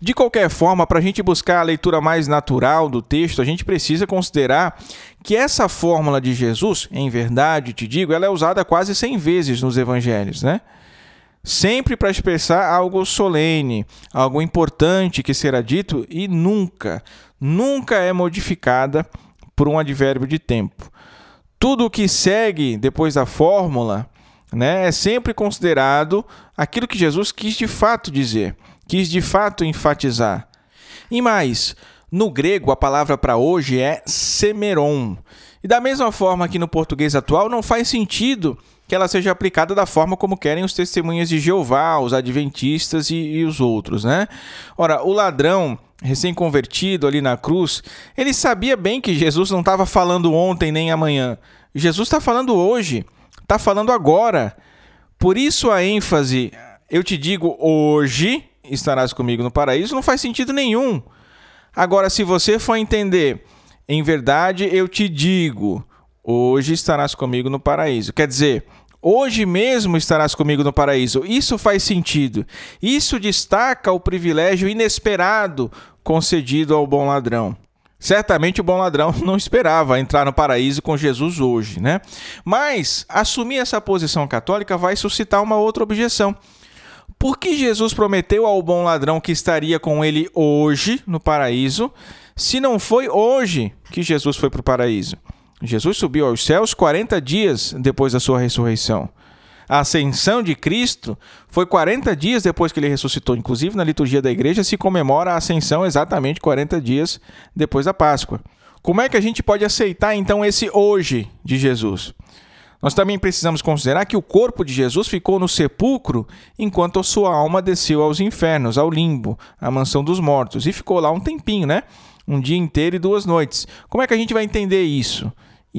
De qualquer forma, para a gente buscar a leitura mais natural do texto, a gente precisa considerar que essa fórmula de Jesus, em verdade, te digo, ela é usada quase 100 vezes nos evangelhos, né? Sempre para expressar algo solene, algo importante que será dito e nunca, nunca é modificada por um advérbio de tempo. Tudo o que segue depois da fórmula né, é sempre considerado aquilo que Jesus quis de fato dizer, quis de fato enfatizar. E mais, no grego a palavra para hoje é semeron. E da mesma forma que no português atual não faz sentido que ela seja aplicada da forma como querem os testemunhas de Jeová, os adventistas e, e os outros, né? Ora, o ladrão recém-convertido ali na cruz, ele sabia bem que Jesus não estava falando ontem nem amanhã. Jesus está falando hoje, está falando agora. Por isso a ênfase, eu te digo hoje estarás comigo no paraíso, não faz sentido nenhum. Agora, se você for entender, em verdade eu te digo, hoje estarás comigo no paraíso. Quer dizer, Hoje mesmo estarás comigo no paraíso. Isso faz sentido. Isso destaca o privilégio inesperado concedido ao bom ladrão. Certamente o bom ladrão [LAUGHS] não esperava entrar no paraíso com Jesus hoje, né? Mas assumir essa posição católica vai suscitar uma outra objeção. Por que Jesus prometeu ao bom ladrão que estaria com ele hoje no paraíso, se não foi hoje que Jesus foi para o paraíso? Jesus subiu aos céus 40 dias depois da sua ressurreição. A ascensão de Cristo foi 40 dias depois que ele ressuscitou. Inclusive, na liturgia da igreja se comemora a ascensão exatamente 40 dias depois da Páscoa. Como é que a gente pode aceitar então esse hoje de Jesus? Nós também precisamos considerar que o corpo de Jesus ficou no sepulcro enquanto a sua alma desceu aos infernos, ao limbo, à mansão dos mortos, e ficou lá um tempinho, né? Um dia inteiro e duas noites. Como é que a gente vai entender isso?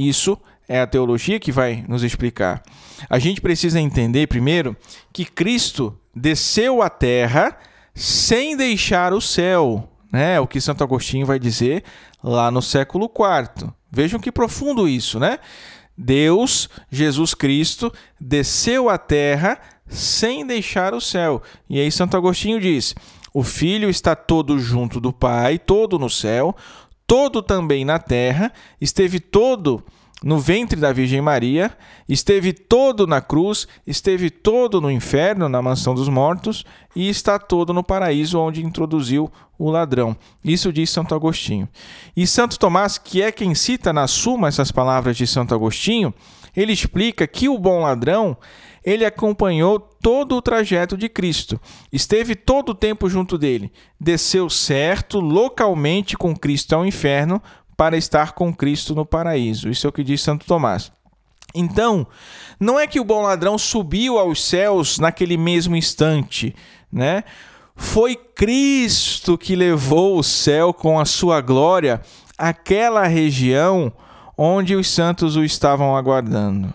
Isso é a teologia que vai nos explicar. A gente precisa entender primeiro que Cristo desceu à terra sem deixar o céu, né? O que Santo Agostinho vai dizer lá no século IV. Vejam que profundo isso, né? Deus, Jesus Cristo, desceu à terra sem deixar o céu. E aí Santo Agostinho diz: o Filho está todo junto do Pai, todo no céu, todo também na terra, esteve todo no ventre da Virgem Maria, esteve todo na cruz, esteve todo no inferno, na mansão dos mortos, e está todo no paraíso, onde introduziu o ladrão. Isso diz Santo Agostinho. E Santo Tomás, que é quem cita na Suma essas palavras de Santo Agostinho, ele explica que o bom ladrão ele acompanhou todo o trajeto de Cristo, esteve todo o tempo junto dele, desceu certo localmente com Cristo ao inferno para estar com Cristo no paraíso. Isso é o que diz Santo Tomás. Então, não é que o bom ladrão subiu aos céus naquele mesmo instante, né? Foi Cristo que levou o céu com a sua glória àquela região onde os santos o estavam aguardando.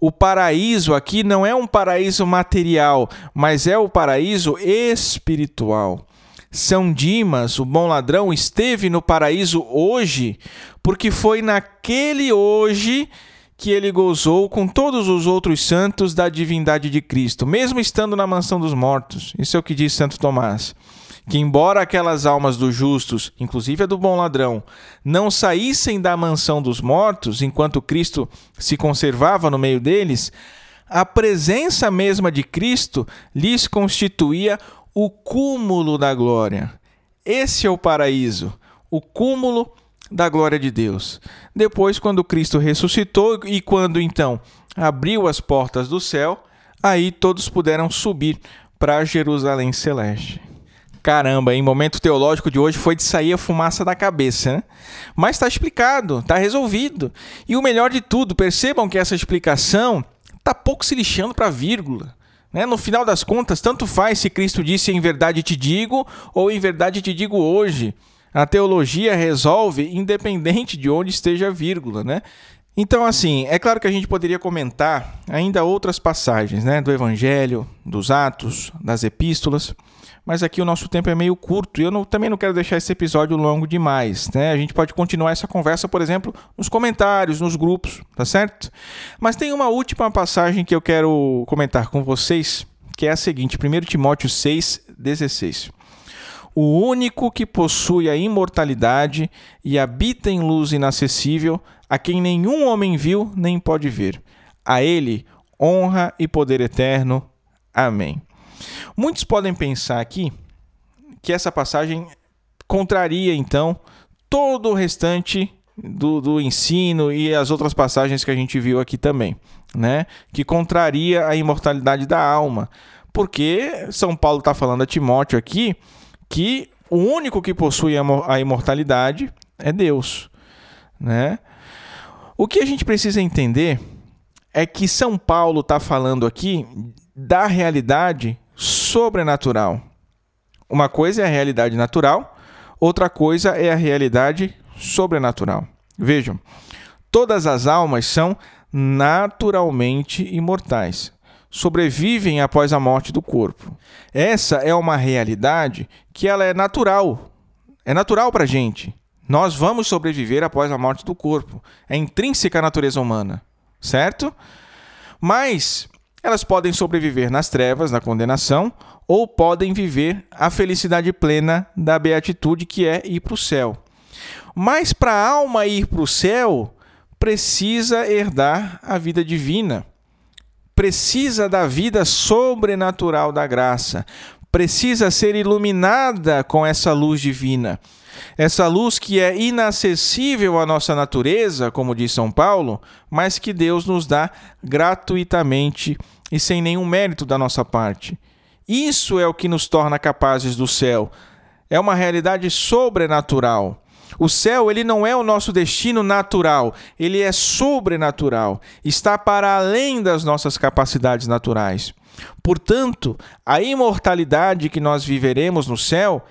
O paraíso aqui não é um paraíso material, mas é o paraíso espiritual. São Dimas, o bom ladrão, esteve no paraíso hoje, porque foi naquele hoje que ele gozou com todos os outros santos da divindade de Cristo, mesmo estando na mansão dos mortos. Isso é o que diz Santo Tomás que, embora aquelas almas dos justos, inclusive a do bom ladrão, não saíssem da mansão dos mortos enquanto Cristo se conservava no meio deles, a presença mesma de Cristo lhes constituía o cúmulo da glória. Esse é o paraíso, o cúmulo da glória de Deus. Depois, quando Cristo ressuscitou e quando então abriu as portas do céu, aí todos puderam subir para Jerusalém celeste. Caramba, em momento teológico de hoje foi de sair a fumaça da cabeça, né? Mas está explicado, está resolvido. E o melhor de tudo, percebam que essa explicação está pouco se lixando para vírgula. Né? No final das contas, tanto faz se Cristo disse em verdade te digo ou em verdade te digo hoje. A teologia resolve independente de onde esteja a vírgula, né? Então, assim, é claro que a gente poderia comentar ainda outras passagens, né, do Evangelho, dos Atos, das Epístolas, mas aqui o nosso tempo é meio curto e eu não, também não quero deixar esse episódio longo demais. Né? A gente pode continuar essa conversa, por exemplo, nos comentários, nos grupos, tá certo? Mas tem uma última passagem que eu quero comentar com vocês, que é a seguinte: 1 Timóteo 6, 16. O único que possui a imortalidade e habita em luz inacessível, a quem nenhum homem viu nem pode ver. A ele honra e poder eterno. Amém. Muitos podem pensar aqui que essa passagem contraria, então, todo o restante do, do ensino e as outras passagens que a gente viu aqui também, né? Que contraria a imortalidade da alma. Porque São Paulo está falando a Timóteo aqui que o único que possui a imortalidade é Deus, né? O que a gente precisa entender é que São Paulo está falando aqui da realidade sobrenatural. Uma coisa é a realidade natural, outra coisa é a realidade sobrenatural. Vejam, todas as almas são naturalmente imortais. Sobrevivem após a morte do corpo. Essa é uma realidade que ela é natural. É natural para a gente. Nós vamos sobreviver após a morte do corpo. É intrínseca à natureza humana, certo? Mas elas podem sobreviver nas trevas, na condenação, ou podem viver a felicidade plena da beatitude, que é ir para o céu. Mas para a alma ir para o céu, precisa herdar a vida divina, precisa da vida sobrenatural da graça, precisa ser iluminada com essa luz divina. Essa luz que é inacessível à nossa natureza, como diz São Paulo, mas que Deus nos dá gratuitamente e sem nenhum mérito da nossa parte. Isso é o que nos torna capazes do céu. É uma realidade sobrenatural. O céu, ele não é o nosso destino natural, ele é sobrenatural, está para além das nossas capacidades naturais. Portanto, a imortalidade que nós viveremos no céu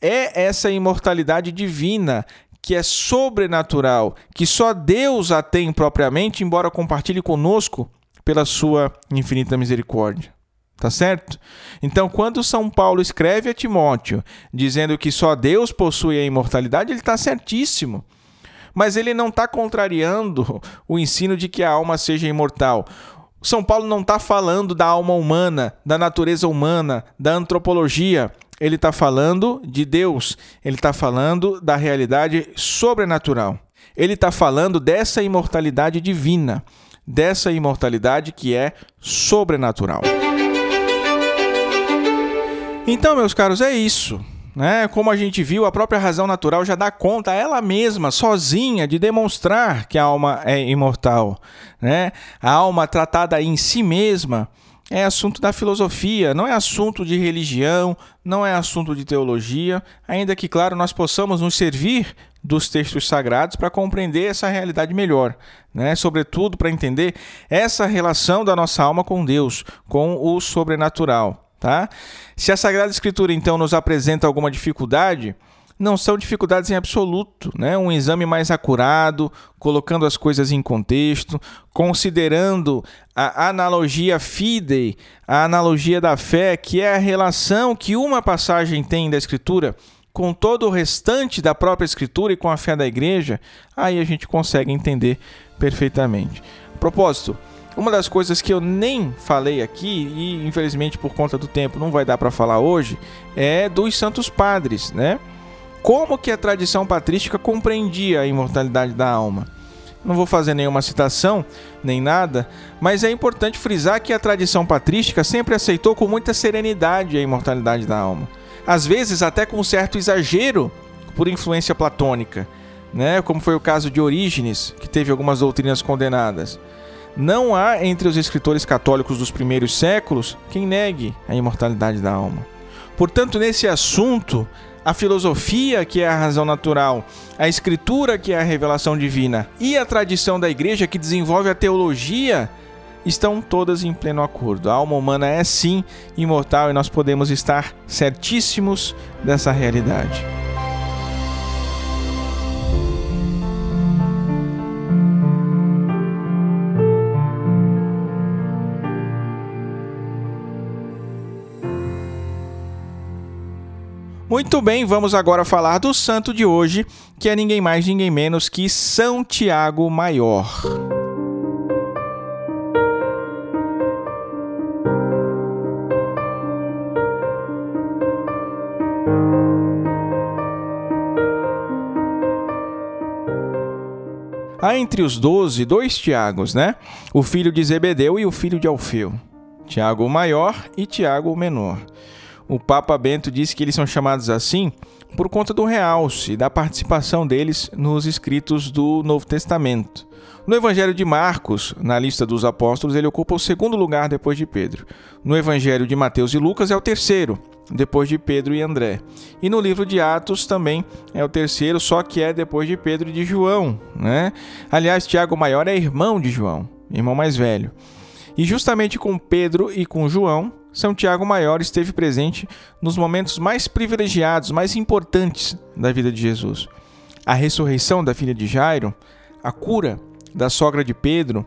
é essa imortalidade divina, que é sobrenatural, que só Deus a tem propriamente, embora compartilhe conosco pela sua infinita misericórdia. Tá certo? Então, quando São Paulo escreve a Timóteo dizendo que só Deus possui a imortalidade, ele está certíssimo. Mas ele não está contrariando o ensino de que a alma seja imortal. São Paulo não está falando da alma humana, da natureza humana, da antropologia ele está falando de Deus, ele está falando da realidade sobrenatural. Ele está falando dessa imortalidade divina, dessa imortalidade que é sobrenatural. Então, meus caros, é isso. Né? Como a gente viu, a própria razão natural já dá conta ela mesma, sozinha, de demonstrar que a alma é imortal. Né? A alma tratada em si mesma é assunto da filosofia, não é assunto de religião, não é assunto de teologia, ainda que, claro, nós possamos nos servir dos textos sagrados para compreender essa realidade melhor, né? Sobretudo para entender essa relação da nossa alma com Deus, com o sobrenatural. Tá? Se a Sagrada Escritura então nos apresenta alguma dificuldade, não são dificuldades em absoluto, né? Um exame mais acurado, colocando as coisas em contexto, considerando a analogia fidei, a analogia da fé, que é a relação que uma passagem tem da Escritura com todo o restante da própria Escritura e com a fé da igreja, aí a gente consegue entender perfeitamente. Propósito, uma das coisas que eu nem falei aqui e infelizmente por conta do tempo não vai dar para falar hoje é dos santos padres, né? Como que a tradição patrística compreendia a imortalidade da alma? Não vou fazer nenhuma citação, nem nada, mas é importante frisar que a tradição patrística sempre aceitou com muita serenidade a imortalidade da alma. Às vezes até com um certo exagero por influência platônica, né? como foi o caso de Orígenes, que teve algumas doutrinas condenadas. Não há entre os escritores católicos dos primeiros séculos quem negue a imortalidade da alma. Portanto, nesse assunto, a filosofia, que é a razão natural, a escritura, que é a revelação divina, e a tradição da igreja, que desenvolve a teologia, estão todas em pleno acordo. A alma humana é sim imortal e nós podemos estar certíssimos dessa realidade. Muito bem, vamos agora falar do santo de hoje, que é ninguém mais, ninguém menos que São Tiago Maior. Há entre os doze dois Tiagos, né? O filho de Zebedeu e o filho de Alfeu. Tiago o maior e Tiago o menor. O Papa Bento disse que eles são chamados assim por conta do realce e da participação deles nos escritos do Novo Testamento. No Evangelho de Marcos, na lista dos apóstolos, ele ocupa o segundo lugar depois de Pedro. No Evangelho de Mateus e Lucas é o terceiro, depois de Pedro e André. E no livro de Atos também é o terceiro, só que é depois de Pedro e de João. Né? Aliás, Tiago Maior é irmão de João, irmão mais velho. E justamente com Pedro e com João, são Tiago Maior esteve presente nos momentos mais privilegiados, mais importantes da vida de Jesus. A ressurreição da filha de Jairo, a cura da sogra de Pedro,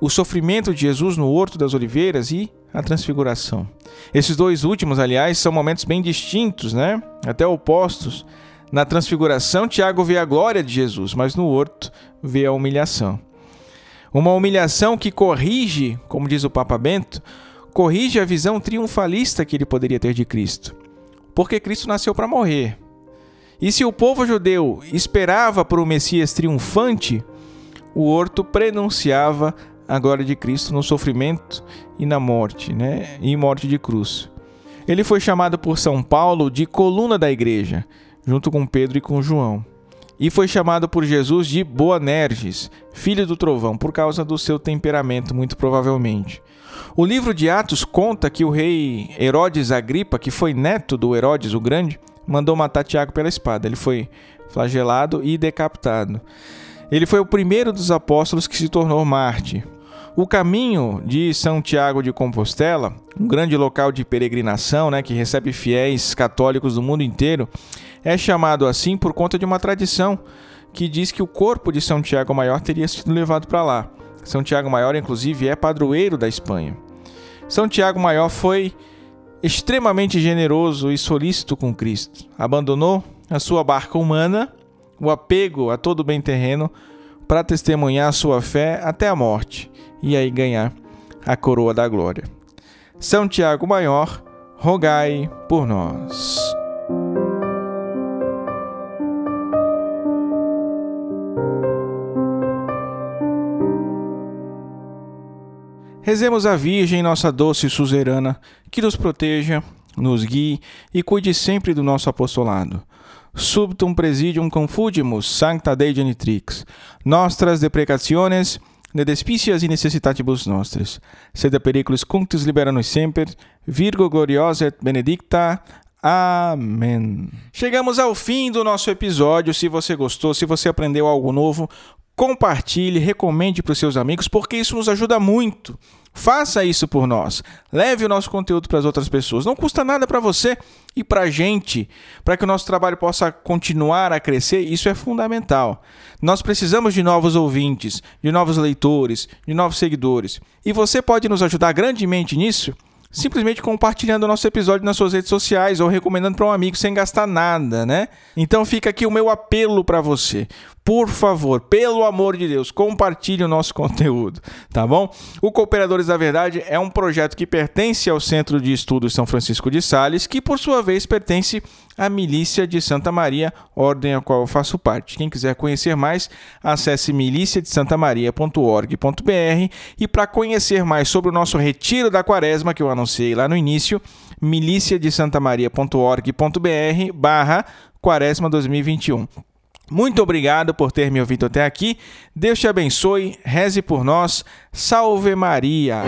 o sofrimento de Jesus no Horto das Oliveiras e a transfiguração. Esses dois últimos, aliás, são momentos bem distintos, né? Até opostos. Na transfiguração, Tiago vê a glória de Jesus, mas no horto vê a humilhação. Uma humilhação que corrige, como diz o Papa Bento, corrige a visão triunfalista que ele poderia ter de Cristo. Porque Cristo nasceu para morrer. E se o povo judeu esperava por um Messias triunfante, o horto prenunciava a glória de Cristo no sofrimento e na morte, né? E morte de cruz. Ele foi chamado por São Paulo de coluna da igreja, junto com Pedro e com João. E foi chamado por Jesus de Boanerges, filho do trovão, por causa do seu temperamento, muito provavelmente. O livro de Atos conta que o rei Herodes Agripa, que foi neto do Herodes o Grande, mandou matar Tiago pela espada. Ele foi flagelado e decapitado. Ele foi o primeiro dos apóstolos que se tornou Marte. O caminho de São Tiago de Compostela, um grande local de peregrinação né, que recebe fiéis católicos do mundo inteiro, é chamado assim por conta de uma tradição que diz que o corpo de São Tiago Maior teria sido levado para lá. São Tiago Maior, inclusive, é padroeiro da Espanha. São Tiago Maior foi extremamente generoso e solícito com Cristo. Abandonou a sua barca humana, o apego a todo bem terreno, para testemunhar sua fé até a morte e aí ganhar a coroa da glória. São Tiago Maior, rogai por nós. Rezemos a Virgem, nossa doce suzerana, que nos proteja, nos guie e cuide sempre do nosso apostolado. Subtum presidium confugimus, sancta Dei genitrix, nostras deprecationes, ne despicias e necessitatibus nostris, sed periculis cunctis libera nos semper, Virgo gloriosa et benedicta. Amém. Chegamos ao fim do nosso episódio. Se você gostou, se você aprendeu algo novo, compartilhe, recomende para os seus amigos, porque isso nos ajuda muito. Faça isso por nós. Leve o nosso conteúdo para as outras pessoas. Não custa nada para você e para a gente. Para que o nosso trabalho possa continuar a crescer, isso é fundamental. Nós precisamos de novos ouvintes, de novos leitores, de novos seguidores. E você pode nos ajudar grandemente nisso simplesmente compartilhando o nosso episódio nas suas redes sociais ou recomendando para um amigo sem gastar nada, né? Então fica aqui o meu apelo para você. Por favor, pelo amor de Deus, compartilhe o nosso [LAUGHS] conteúdo, tá bom? O Cooperadores da Verdade é um projeto que pertence ao Centro de Estudos São Francisco de Sales, que por sua vez pertence à Milícia de Santa Maria, ordem a qual eu faço parte. Quem quiser conhecer mais, acesse miliciadesantamaria.org.br e para conhecer mais sobre o nosso retiro da Quaresma que eu anunciei lá no início, miliciadesantamaria.org.br barra Quaresma 2021. Muito obrigado por ter me ouvido até aqui. Deus te abençoe, reze por nós. Salve Maria!